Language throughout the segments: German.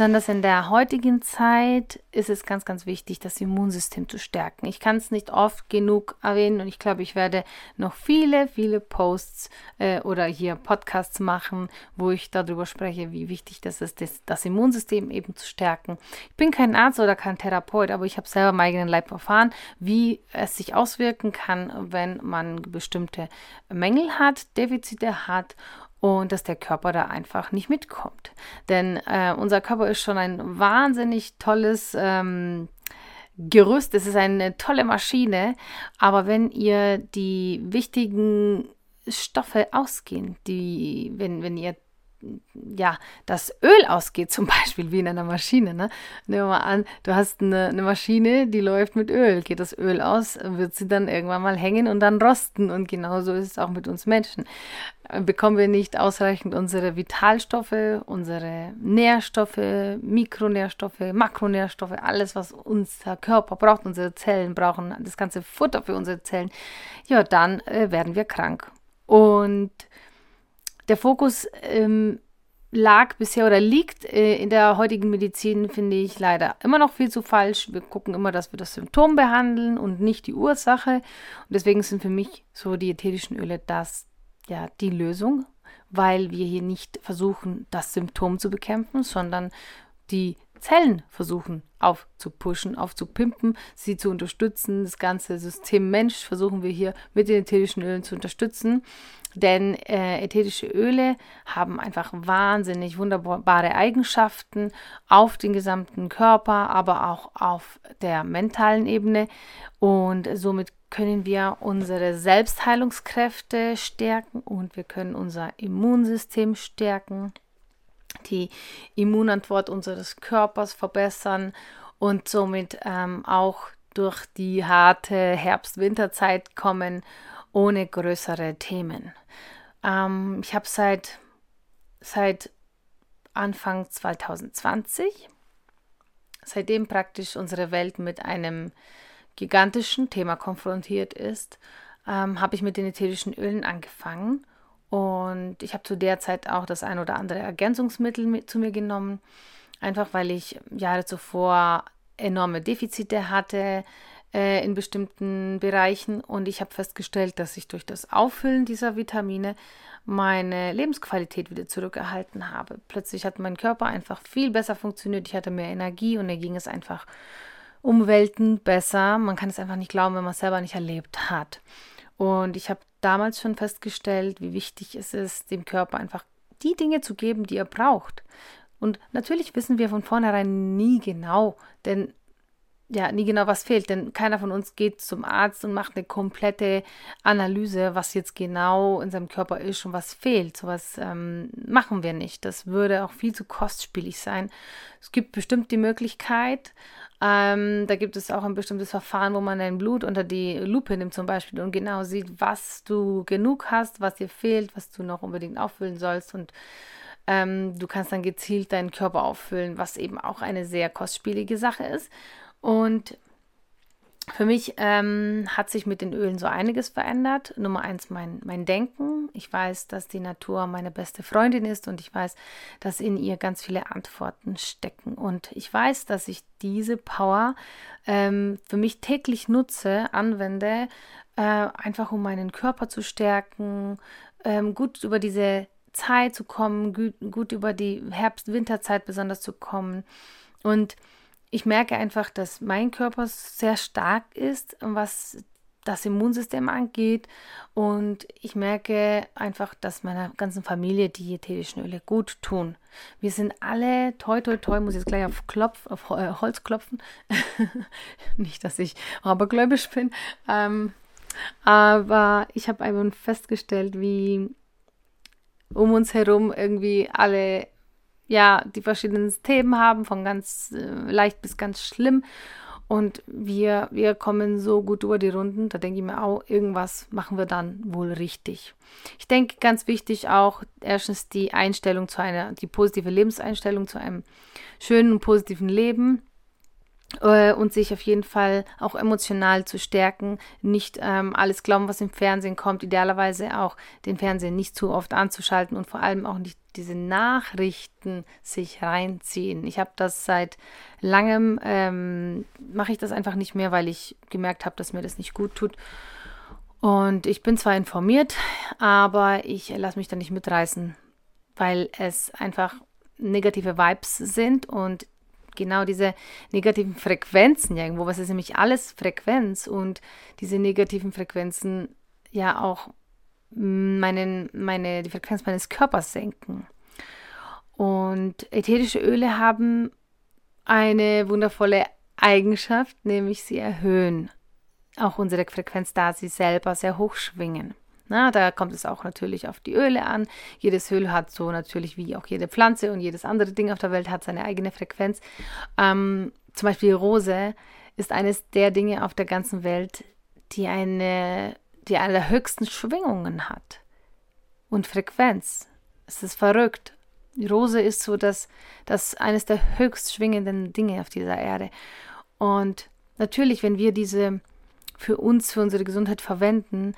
Besonders in der heutigen Zeit ist es ganz, ganz wichtig, das Immunsystem zu stärken. Ich kann es nicht oft genug erwähnen und ich glaube, ich werde noch viele, viele Posts äh, oder hier Podcasts machen, wo ich darüber spreche, wie wichtig das ist, das, das Immunsystem eben zu stärken. Ich bin kein Arzt oder kein Therapeut, aber ich habe selber meinen eigenen Leib erfahren, wie es sich auswirken kann, wenn man bestimmte Mängel hat, Defizite hat und dass der Körper da einfach nicht mitkommt. Denn äh, unser Körper ist schon ein wahnsinnig tolles ähm, Gerüst, es ist eine tolle Maschine, aber wenn ihr die wichtigen Stoffe ausgehen, die, wenn, wenn ihr ja, das Öl ausgeht, zum Beispiel wie in einer Maschine. Ne? Nehmen wir mal an, du hast eine, eine, Maschine, die läuft mit Öl. Geht das Öl aus, wird sie dann irgendwann mal hängen und dann rosten. Und genauso ist es auch mit uns Menschen. Bekommen wir nicht ausreichend unsere Vitalstoffe, unsere Nährstoffe, Mikronährstoffe, Makronährstoffe, alles, was unser Körper braucht, unsere Zellen brauchen, das ganze Futter für unsere Zellen, ja, dann äh, werden wir krank. Und der Fokus ähm, lag bisher oder liegt äh, in der heutigen Medizin, finde ich leider immer noch viel zu falsch. Wir gucken immer, dass wir das Symptom behandeln und nicht die Ursache. Und deswegen sind für mich so die ätherischen Öle das, ja, die Lösung, weil wir hier nicht versuchen, das Symptom zu bekämpfen, sondern die Zellen versuchen aufzupushen, aufzupimpen, sie zu unterstützen. Das ganze System Mensch versuchen wir hier mit den ätherischen Ölen zu unterstützen. Denn äh, ätherische Öle haben einfach wahnsinnig wunderbare Eigenschaften auf den gesamten Körper, aber auch auf der mentalen Ebene. Und somit können wir unsere Selbstheilungskräfte stärken und wir können unser Immunsystem stärken die Immunantwort unseres Körpers verbessern und somit ähm, auch durch die harte Herbst-Winterzeit kommen ohne größere Themen. Ähm, ich habe seit, seit Anfang 2020, seitdem praktisch unsere Welt mit einem gigantischen Thema konfrontiert ist, ähm, habe ich mit den ätherischen Ölen angefangen und ich habe zu der Zeit auch das ein oder andere Ergänzungsmittel mit zu mir genommen, einfach weil ich Jahre zuvor enorme Defizite hatte äh, in bestimmten Bereichen. Und ich habe festgestellt, dass ich durch das Auffüllen dieser Vitamine meine Lebensqualität wieder zurückerhalten habe. Plötzlich hat mein Körper einfach viel besser funktioniert. Ich hatte mehr Energie und mir ging es einfach umwelten besser. Man kann es einfach nicht glauben, wenn man es selber nicht erlebt hat. Und ich habe damals schon festgestellt, wie wichtig es ist, dem Körper einfach die Dinge zu geben, die er braucht. Und natürlich wissen wir von vornherein nie genau, denn ja, nie genau, was fehlt, denn keiner von uns geht zum Arzt und macht eine komplette Analyse, was jetzt genau in seinem Körper ist und was fehlt. Sowas ähm, machen wir nicht. Das würde auch viel zu kostspielig sein. Es gibt bestimmt die Möglichkeit, ähm, da gibt es auch ein bestimmtes Verfahren, wo man dein Blut unter die Lupe nimmt zum Beispiel und genau sieht, was du genug hast, was dir fehlt, was du noch unbedingt auffüllen sollst und ähm, du kannst dann gezielt deinen Körper auffüllen, was eben auch eine sehr kostspielige Sache ist. Und für mich ähm, hat sich mit den Ölen so einiges verändert. Nummer eins mein, mein Denken. Ich weiß, dass die Natur meine beste Freundin ist und ich weiß, dass in ihr ganz viele Antworten stecken. Und ich weiß, dass ich diese Power ähm, für mich täglich nutze, anwende, äh, einfach um meinen Körper zu stärken, ähm, gut über diese Zeit zu kommen, gut, gut über die Herbst-Winterzeit besonders zu kommen. Und ich merke einfach, dass mein Körper sehr stark ist, was das Immunsystem angeht. Und ich merke einfach, dass meiner ganzen Familie die ätherischen Öle gut tun. Wir sind alle, toi, toi, toi, muss jetzt gleich auf, Klopf, auf äh, Holz klopfen. Nicht, dass ich abergläubisch bin. Ähm, aber ich habe einfach festgestellt, wie um uns herum irgendwie alle ja die verschiedenen Themen haben, von ganz äh, leicht bis ganz schlimm. Und wir, wir kommen so gut über die Runden, da denke ich mir auch, irgendwas machen wir dann wohl richtig. Ich denke, ganz wichtig auch, erstens die Einstellung zu einer, die positive Lebenseinstellung zu einem schönen und positiven Leben äh, und sich auf jeden Fall auch emotional zu stärken, nicht ähm, alles glauben, was im Fernsehen kommt, idealerweise auch den Fernsehen nicht zu oft anzuschalten und vor allem auch nicht diese Nachrichten sich reinziehen. Ich habe das seit langem, ähm, mache ich das einfach nicht mehr, weil ich gemerkt habe, dass mir das nicht gut tut. Und ich bin zwar informiert, aber ich lasse mich da nicht mitreißen, weil es einfach negative Vibes sind und genau diese negativen Frequenzen ja irgendwo, was ist nämlich alles Frequenz und diese negativen Frequenzen ja auch meinen, meine, die Frequenz meines Körpers senken. Und ätherische Öle haben eine wundervolle Eigenschaft, nämlich sie erhöhen auch unsere Frequenz, da sie selber sehr hoch schwingen. Na, da kommt es auch natürlich auf die Öle an. Jedes Öl hat so natürlich wie auch jede Pflanze und jedes andere Ding auf der Welt hat seine eigene Frequenz. Ähm, zum Beispiel Rose ist eines der Dinge auf der ganzen Welt, die eine, die eine der höchsten Schwingungen hat. Und Frequenz. Es ist verrückt. Die Rose ist so das, das eines der höchst schwingenden Dinge auf dieser Erde. Und natürlich, wenn wir diese für uns, für unsere Gesundheit verwenden,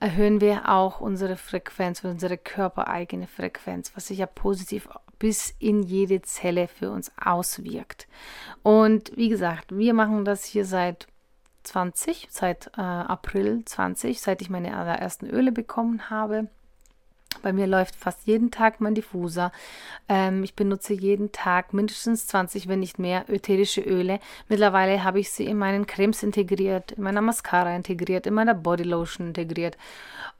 erhöhen wir auch unsere Frequenz, unsere körpereigene Frequenz, was sich ja positiv bis in jede Zelle für uns auswirkt. Und wie gesagt, wir machen das hier seit 20, seit äh, April 20, seit ich meine allerersten Öle bekommen habe. Bei mir läuft fast jeden Tag mein Diffuser. Ähm, ich benutze jeden Tag mindestens 20, wenn nicht mehr, ätherische Öle. Mittlerweile habe ich sie in meinen Cremes integriert, in meiner Mascara integriert, in meiner Bodylotion integriert.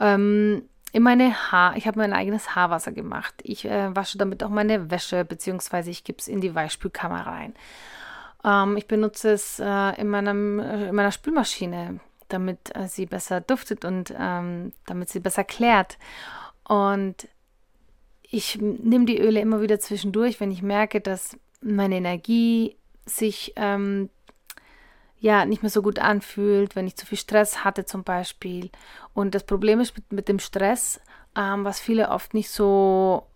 Ähm, in meine Haar, ich habe mein eigenes Haarwasser gemacht. Ich äh, wasche damit auch meine Wäsche, beziehungsweise ich gebe es in die Weichspülkammer rein. Ähm, ich benutze es äh, in, meinem, äh, in meiner Spülmaschine, damit äh, sie besser duftet und ähm, damit sie besser klärt. Und ich nehme die Öle immer wieder zwischendurch, wenn ich merke, dass meine Energie sich ähm, ja nicht mehr so gut anfühlt, wenn ich zu viel Stress hatte zum Beispiel. Und das Problem ist mit, mit dem Stress, ähm, was viele oft nicht so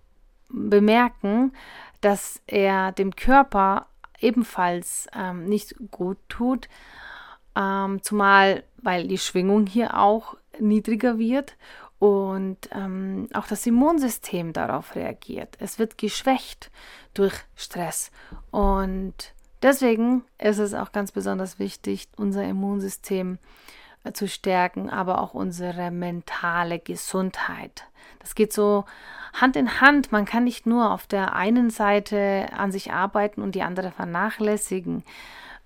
bemerken, dass er dem Körper ebenfalls ähm, nicht gut tut, ähm, zumal weil die Schwingung hier auch niedriger wird und ähm, auch das Immunsystem darauf reagiert. Es wird geschwächt durch Stress und deswegen ist es auch ganz besonders wichtig, unser Immunsystem äh, zu stärken, aber auch unsere mentale Gesundheit. Das geht so Hand in Hand. Man kann nicht nur auf der einen Seite an sich arbeiten und die andere vernachlässigen.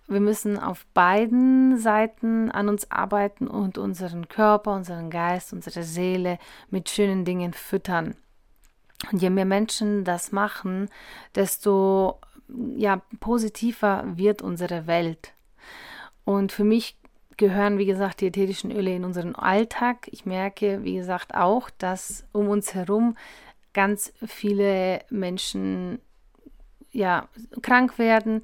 Wir müssen auf beiden Seiten an uns arbeiten und unseren Körper, unseren Geist, unsere Seele mit schönen Dingen füttern. Und je mehr Menschen das machen, desto ja, positiver wird unsere Welt. Und für mich gehören, wie gesagt, die ätherischen Öle in unseren Alltag. Ich merke, wie gesagt, auch, dass um uns herum ganz viele Menschen ja, krank werden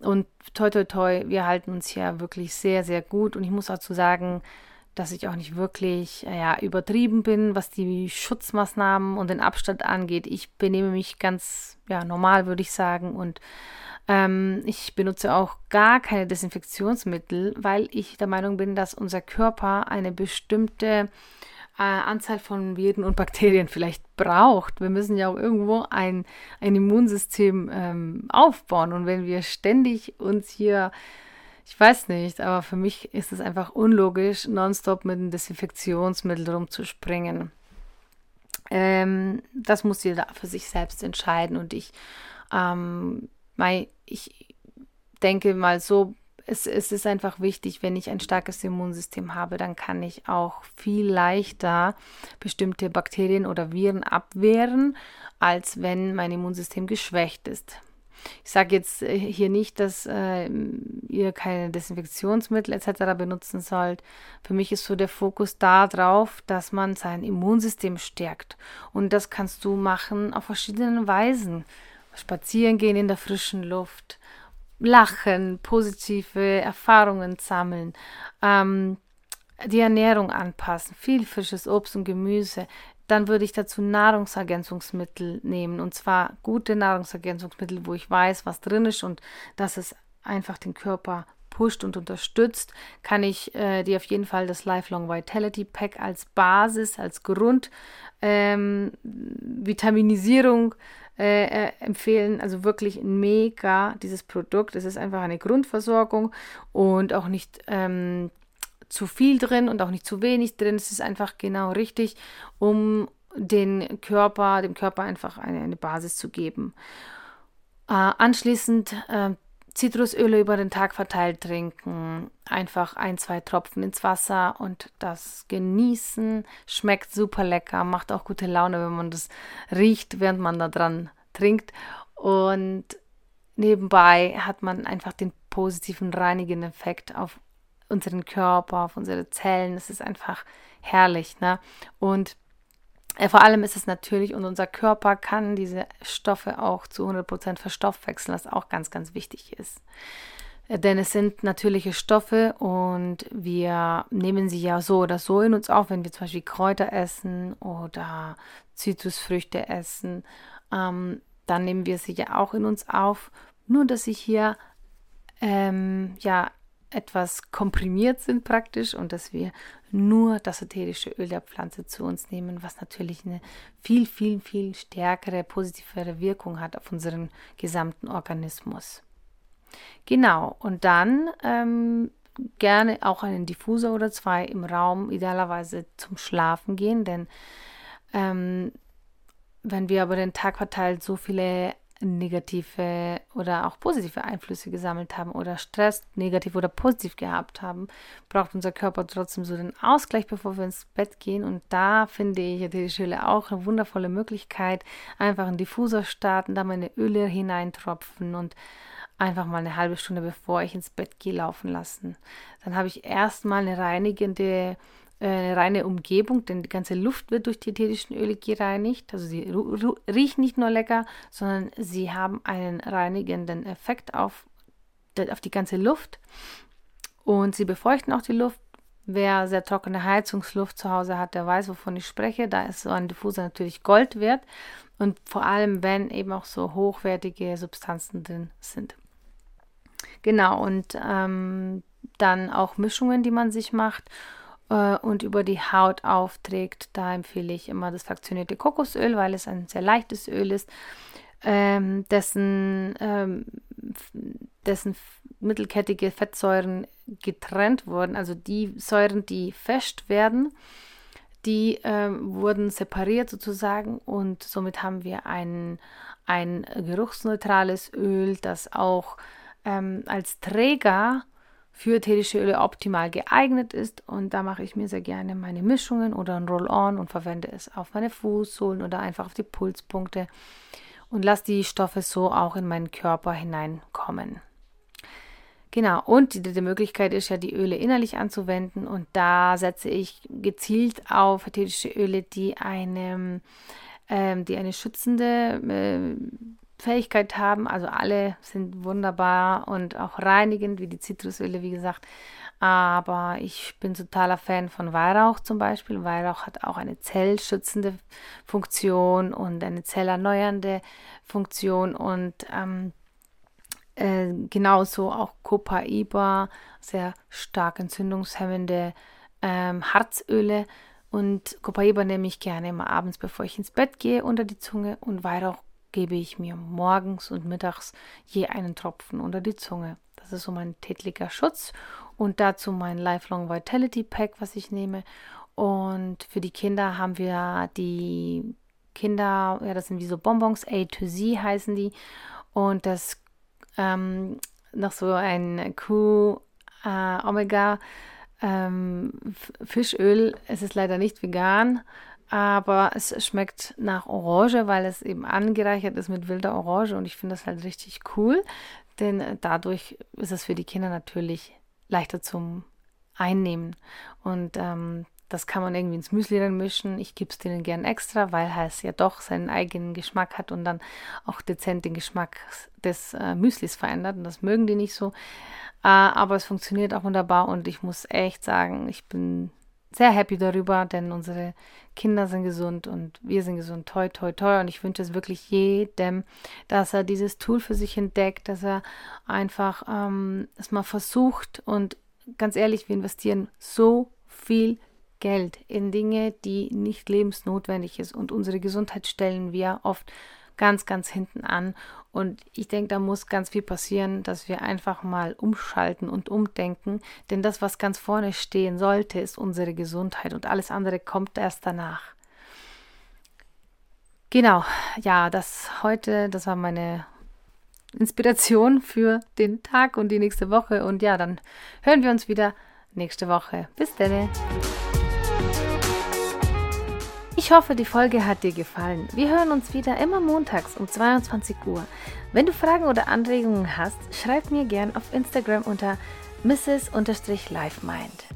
und toi, toi, toi, wir halten uns hier wirklich sehr, sehr gut. Und ich muss dazu sagen, dass ich auch nicht wirklich ja, übertrieben bin, was die Schutzmaßnahmen und den Abstand angeht. Ich benehme mich ganz ja, normal, würde ich sagen. Und ähm, ich benutze auch gar keine Desinfektionsmittel, weil ich der Meinung bin, dass unser Körper eine bestimmte äh, Anzahl von Viren und Bakterien vielleicht braucht. Wir müssen ja auch irgendwo ein, ein Immunsystem ähm, aufbauen. Und wenn wir ständig uns hier, ich weiß nicht, aber für mich ist es einfach unlogisch, nonstop mit einem Desinfektionsmittel rumzuspringen. Ähm, das muss jeder für sich selbst entscheiden. Und ich, ähm, mein, ich denke mal so, es, es ist einfach wichtig, wenn ich ein starkes Immunsystem habe, dann kann ich auch viel leichter bestimmte Bakterien oder Viren abwehren, als wenn mein Immunsystem geschwächt ist. Ich sage jetzt äh, hier nicht, dass äh, ihr keine Desinfektionsmittel etc. benutzen sollt. Für mich ist so der Fokus darauf, dass man sein Immunsystem stärkt. Und das kannst du machen auf verschiedenen Weisen. Spazieren gehen in der frischen Luft, lachen, positive Erfahrungen sammeln, ähm, die Ernährung anpassen, viel frisches Obst und Gemüse, dann würde ich dazu Nahrungsergänzungsmittel nehmen. Und zwar gute Nahrungsergänzungsmittel, wo ich weiß, was drin ist und dass es einfach den Körper pusht und unterstützt, kann ich äh, dir auf jeden Fall das Lifelong Vitality Pack als Basis, als Grund ähm, Vitaminisierung äh, äh, empfehlen. Also wirklich mega dieses Produkt. Es ist einfach eine Grundversorgung und auch nicht ähm, zu viel drin und auch nicht zu wenig drin. Es ist einfach genau richtig, um den Körper, dem Körper einfach eine, eine Basis zu geben. Äh, anschließend äh, Zitrusöle über den Tag verteilt trinken, einfach ein, zwei Tropfen ins Wasser und das genießen. Schmeckt super lecker, macht auch gute Laune, wenn man das riecht, während man da dran trinkt. Und nebenbei hat man einfach den positiven reinigenden Effekt auf unseren Körper, auf unsere Zellen. Es ist einfach herrlich. Ne? Und vor allem ist es natürlich, und unser Körper kann diese Stoffe auch zu 100% verstoffwechseln, was auch ganz, ganz wichtig ist. Äh, denn es sind natürliche Stoffe und wir nehmen sie ja so oder so in uns auf, wenn wir zum Beispiel Kräuter essen oder Zitrusfrüchte essen. Ähm, dann nehmen wir sie ja auch in uns auf. Nur, dass sie hier ähm, ja etwas komprimiert sind praktisch und dass wir nur das ätherische Öl der Pflanze zu uns nehmen, was natürlich eine viel, viel, viel stärkere, positivere Wirkung hat auf unseren gesamten Organismus. Genau, und dann ähm, gerne auch einen Diffuser oder zwei im Raum, idealerweise zum Schlafen gehen, denn ähm, wenn wir aber den Tag verteilt so viele negative oder auch positive Einflüsse gesammelt haben oder Stress negativ oder positiv gehabt haben, braucht unser Körper trotzdem so den Ausgleich, bevor wir ins Bett gehen. Und da finde ich ätherische Öle auch eine wundervolle Möglichkeit. Einfach einen Diffuser starten, da meine Öle hineintropfen und einfach mal eine halbe Stunde bevor ich ins Bett gehe laufen lassen. Dann habe ich erstmal eine reinigende eine reine Umgebung, denn die ganze Luft wird durch die ätherischen Öle gereinigt. Also sie riechen nicht nur lecker, sondern sie haben einen reinigenden Effekt auf, auf die ganze Luft. Und sie befeuchten auch die Luft. Wer sehr trockene Heizungsluft zu Hause hat, der weiß, wovon ich spreche. Da ist so ein Diffuser natürlich Gold wert. Und vor allem, wenn eben auch so hochwertige Substanzen drin sind. Genau, und ähm, dann auch Mischungen, die man sich macht äh, und über die Haut aufträgt. Da empfehle ich immer das fraktionierte Kokosöl, weil es ein sehr leichtes Öl ist, ähm, dessen, ähm, dessen mittelkettige Fettsäuren getrennt wurden. Also die Säuren, die fest werden, die ähm, wurden separiert sozusagen und somit haben wir ein, ein geruchsneutrales Öl, das auch ähm, als Träger für ätherische Öle optimal geeignet ist. Und da mache ich mir sehr gerne meine Mischungen oder ein Roll-On und verwende es auf meine Fußsohlen oder einfach auf die Pulspunkte und lasse die Stoffe so auch in meinen Körper hineinkommen. Genau, und die dritte Möglichkeit ist ja, die Öle innerlich anzuwenden. Und da setze ich gezielt auf ätherische Öle, die eine, ähm, die eine schützende äh, Fähigkeit haben. Also alle sind wunderbar und auch reinigend, wie die Zitrusöle, wie gesagt. Aber ich bin totaler Fan von Weihrauch zum Beispiel. Weihrauch hat auch eine zellschützende Funktion und eine zellerneuernde Funktion und ähm, äh, genauso auch Copaiba, sehr stark entzündungshemmende ähm, Harzöle. Und Copaiba nehme ich gerne immer abends, bevor ich ins Bett gehe, unter die Zunge und Weihrauch gebe ich mir morgens und mittags je einen Tropfen unter die Zunge. Das ist so mein täglicher Schutz und dazu mein Lifelong Vitality Pack, was ich nehme. Und für die Kinder haben wir die Kinder, ja, das sind wie so Bonbons, A to Z heißen die. Und das ähm, noch so ein Q äh, Omega ähm, Fischöl. Es ist leider nicht vegan, aber es schmeckt nach Orange, weil es eben angereichert ist mit wilder Orange und ich finde das halt richtig cool, denn dadurch ist es für die Kinder natürlich leichter zum Einnehmen und ähm, das kann man irgendwie ins Müsli dann mischen. Ich gebe es denen gern extra, weil es ja doch seinen eigenen Geschmack hat und dann auch dezent den Geschmack des äh, Müslis verändert. Und das mögen die nicht so. Äh, aber es funktioniert auch wunderbar und ich muss echt sagen, ich bin sehr happy darüber, denn unsere Kinder sind gesund und wir sind gesund. Toi, toi, toi. Und ich wünsche es wirklich jedem, dass er dieses Tool für sich entdeckt, dass er einfach ähm, es mal versucht. Und ganz ehrlich, wir investieren so viel Geld in Dinge, die nicht lebensnotwendig ist. Und unsere Gesundheit stellen wir oft ganz, ganz hinten an. Und ich denke, da muss ganz viel passieren, dass wir einfach mal umschalten und umdenken. Denn das, was ganz vorne stehen sollte, ist unsere Gesundheit und alles andere kommt erst danach. Genau, ja, das heute, das war meine Inspiration für den Tag und die nächste Woche. Und ja, dann hören wir uns wieder nächste Woche. Bis dann. Ich hoffe, die Folge hat dir gefallen. Wir hören uns wieder immer montags um 22 Uhr. Wenn du Fragen oder Anregungen hast, schreib mir gern auf Instagram unter mrs-livemind.